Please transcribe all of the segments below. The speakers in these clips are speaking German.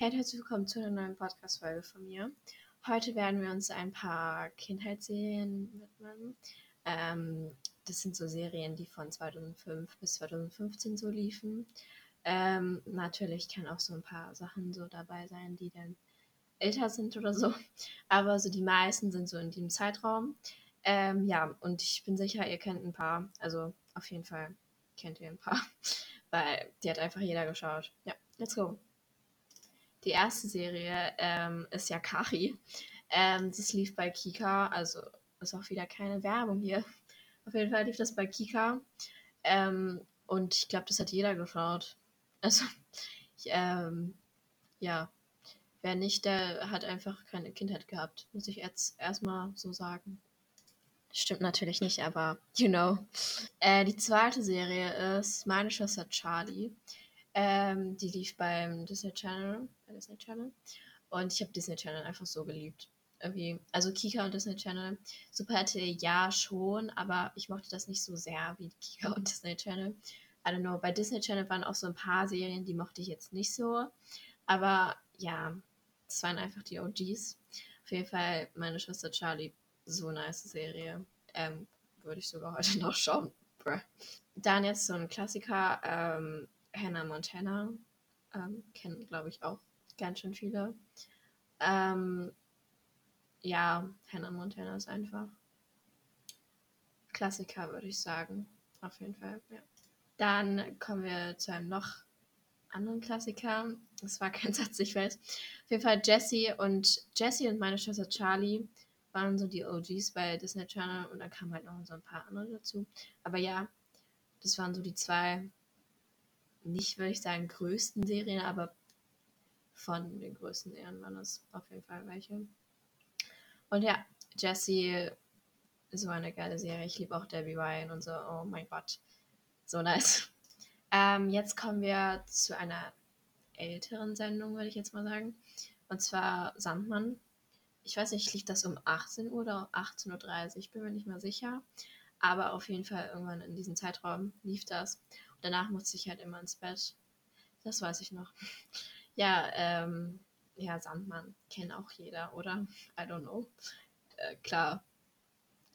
Herzlich willkommen zu einer neuen Podcast-Folge von mir. Heute werden wir uns ein paar Kindheitsserien widmen. Ähm, das sind so Serien, die von 2005 bis 2015 so liefen. Ähm, natürlich kann auch so ein paar Sachen so dabei sein, die dann älter sind oder so. Aber so die meisten sind so in diesem Zeitraum. Ähm, ja, und ich bin sicher, ihr kennt ein paar. Also auf jeden Fall kennt ihr ein paar. Weil die hat einfach jeder geschaut. Ja, let's go. Die erste Serie ähm, ist ja Kari. Ähm, das lief bei Kika, also ist auch wieder keine Werbung hier. Auf jeden Fall lief das bei Kika. Ähm, und ich glaube, das hat jeder geschaut. Also, ich, ähm, ja, wer nicht, der hat einfach keine Kindheit gehabt, muss ich jetzt erstmal so sagen. Stimmt natürlich nicht, aber you know. Äh, die zweite Serie ist Meine Schwester Charlie. Ähm, die lief beim Disney Channel, Disney Channel. Und ich habe Disney Channel einfach so geliebt. Irgendwie, also Kika und Disney Channel. Super RTL ja schon, aber ich mochte das nicht so sehr wie Kika und Disney Channel. I don't know, bei Disney Channel waren auch so ein paar Serien, die mochte ich jetzt nicht so. Aber ja, das waren einfach die OGs. Auf jeden Fall meine Schwester Charlie, so nice Serie. Ähm, würde ich sogar heute noch schauen. Bruh. Dann jetzt so ein Klassiker, ähm, Hannah Montana. Ähm, kennen, glaube ich, auch ganz schön viele. Ähm, ja, Hannah Montana ist einfach Klassiker, würde ich sagen. Auf jeden Fall, ja. Dann kommen wir zu einem noch anderen Klassiker. Das war kein Satz, ich weiß. Auf jeden Fall Jessie und Jessie und meine Schwester Charlie waren so die OGs bei Disney Channel und dann kamen halt noch so ein paar andere dazu. Aber ja, das waren so die zwei nicht, würde ich sagen, größten Serien, aber von den größten Serien waren das auf jeden Fall welche. Und ja, Jessie, so eine geile Serie. Ich liebe auch Debbie Ryan und so. Oh mein Gott, so nice. Ähm, jetzt kommen wir zu einer älteren Sendung, würde ich jetzt mal sagen. Und zwar Sandmann. Ich weiß nicht, lief das um 18 Uhr oder 18.30 Uhr, ich bin mir nicht mehr sicher. Aber auf jeden Fall irgendwann in diesem Zeitraum lief das. Danach musste ich halt immer ins Bett. Das weiß ich noch. Ja, ähm, ja, Sandmann kennt auch jeder, oder? I don't know. Äh, klar.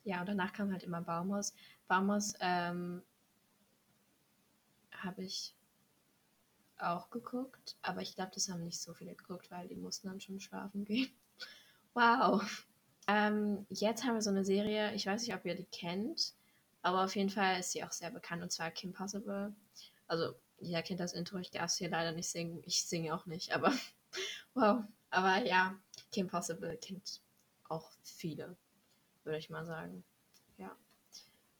Ja, und danach kam halt immer Baumhaus. Baumhaus ähm, habe ich auch geguckt, aber ich glaube, das haben nicht so viele geguckt, weil die mussten dann schon schlafen gehen. Wow. Ähm, jetzt haben wir so eine Serie, ich weiß nicht, ob ihr die kennt. Aber auf jeden Fall ist sie auch sehr bekannt und zwar Kim Possible. Also, jeder kennt das Intro, ich darf es hier leider nicht singen. Ich singe auch nicht, aber wow. Aber ja, Kim Possible kennt auch viele, würde ich mal sagen. Ja.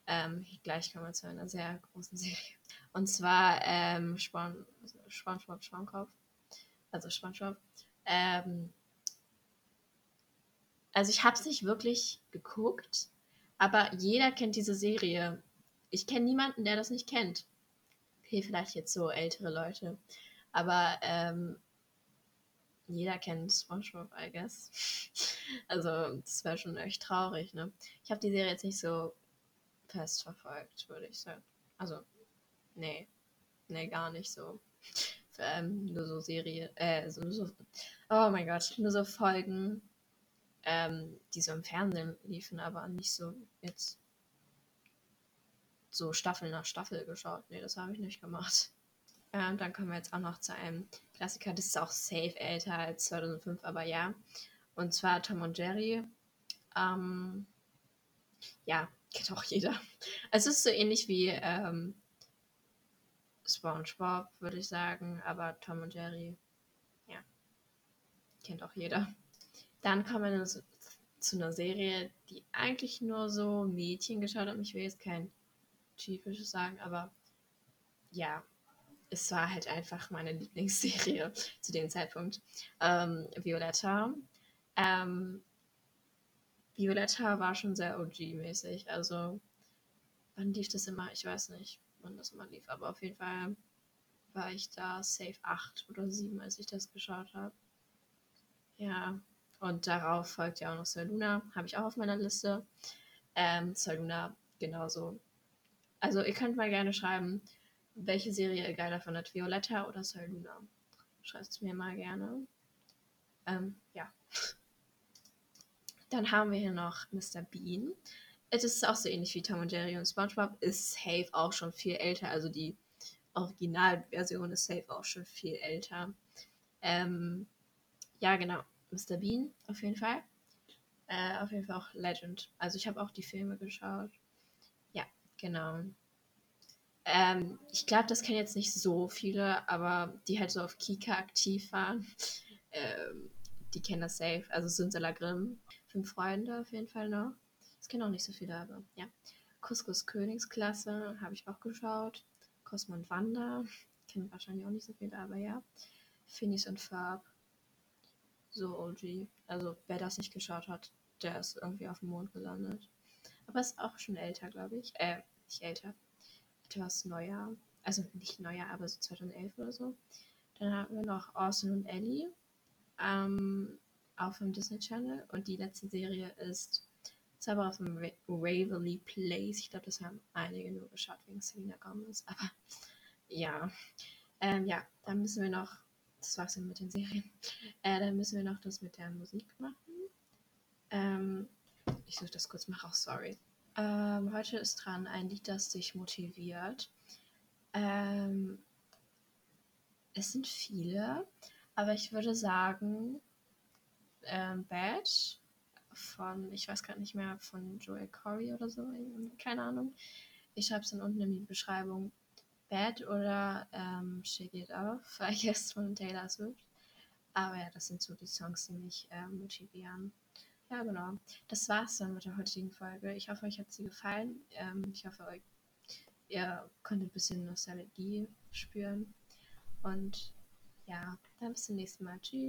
Ähm, gleich kommen wir zu einer sehr großen Serie. Und zwar ähm, Spon Spongebob Schwammkopf. Also Spongebob. Ähm, also ich habe es nicht wirklich geguckt, aber jeder kennt diese Serie. Ich kenne niemanden, der das nicht kennt. Okay, vielleicht jetzt so ältere Leute. Aber ähm, jeder kennt SpongeBob, I guess. Also, das wäre schon echt traurig, ne? Ich habe die Serie jetzt nicht so fest verfolgt, würde ich sagen. Also, nee. Nee, gar nicht so. Ähm, nur so Serie, äh, so, so, oh mein Gott, nur so Folgen, ähm, die so im Fernsehen liefen, aber nicht so jetzt so Staffel nach Staffel geschaut. Nee, das habe ich nicht gemacht. Ähm, dann kommen wir jetzt auch noch zu einem Klassiker, das ist auch safe älter als 2005, aber ja. Und zwar Tom und Jerry. Ähm, ja, kennt auch jeder. Es ist so ähnlich wie ähm, SpongeBob, würde ich sagen, aber Tom und Jerry, ja, kennt auch jeder. Dann kommen wir zu, zu einer Serie, die eigentlich nur so Mädchen geschaut haben. Ich will jetzt kein typisches sagen, aber ja, es war halt einfach meine Lieblingsserie zu dem Zeitpunkt. Ähm, Violetta. Ähm, Violetta war schon sehr OG-mäßig. Also, wann lief das immer? Ich weiß nicht, wann das immer lief, aber auf jeden Fall war ich da safe 8 oder 7, als ich das geschaut habe. Ja, und darauf folgt ja auch noch Saluna, habe ich auch auf meiner Liste. Ähm, Saluna genauso. Also ihr könnt mal gerne schreiben, welche Serie ihr geiler findet, Violetta oder Saluna. schreibt es mir mal gerne. Ähm, ja. Dann haben wir hier noch Mr. Bean. Es ist auch so ähnlich wie Tom und Jerry und SpongeBob. Ist safe auch schon viel älter. Also die Originalversion ist safe auch schon viel älter. Ähm, ja, genau. Mr. Bean auf jeden Fall. Äh, auf jeden Fall auch Legend. Also ich habe auch die Filme geschaut. Ja, genau. Ähm, ich glaube, das kennen jetzt nicht so viele, aber die halt so auf Kika aktiv waren, ähm, die kennen das safe. Also Sinsala Grimm, fünf Freunde auf jeden Fall noch. Das kennen auch nicht so viele, aber ja. Couscous Königsklasse habe ich auch geschaut. Cosmo und Wanda, kennen wahrscheinlich auch nicht so viele, aber ja. Phineas und Ferb, so OG. Also wer das nicht geschaut hat, der ist irgendwie auf dem Mond gelandet. Aber ist auch schon älter, glaube ich. Äh, nicht älter. Etwas neuer. Also nicht neuer, aber so 2011 oder so. Dann haben wir noch Orson und Ellie. Ähm, auf dem Disney Channel. Und die letzte Serie ist Zauber auf dem Waverly Place. Ich glaube, das haben einige nur geschaut wegen Selena Gomez. Aber ja. Ähm, ja, dann müssen wir noch das war's dann mit den Serien. Äh, dann müssen wir noch das mit der Musik machen. Ähm, ich suche das kurz mal raus, sorry. Ähm, heute ist dran ein Lied, das dich motiviert. Ähm, es sind viele, aber ich würde sagen, ähm, Bad von, ich weiß gerade nicht mehr, von Joel Corey oder so, keine Ahnung. Ich schreibe es dann unten in die Beschreibung. Bad oder ähm, Shake It Off, I guess, von Taylor Swift. Aber ja, das sind so die Songs, die mich äh, motivieren. Ja, genau. Das war's dann mit der heutigen Folge. Ich hoffe, euch hat sie gefallen. Ähm, ich hoffe, euch, ihr konntet ein bisschen Nostalgie spüren. Und ja, dann bis zum nächsten Mal. Tschüss.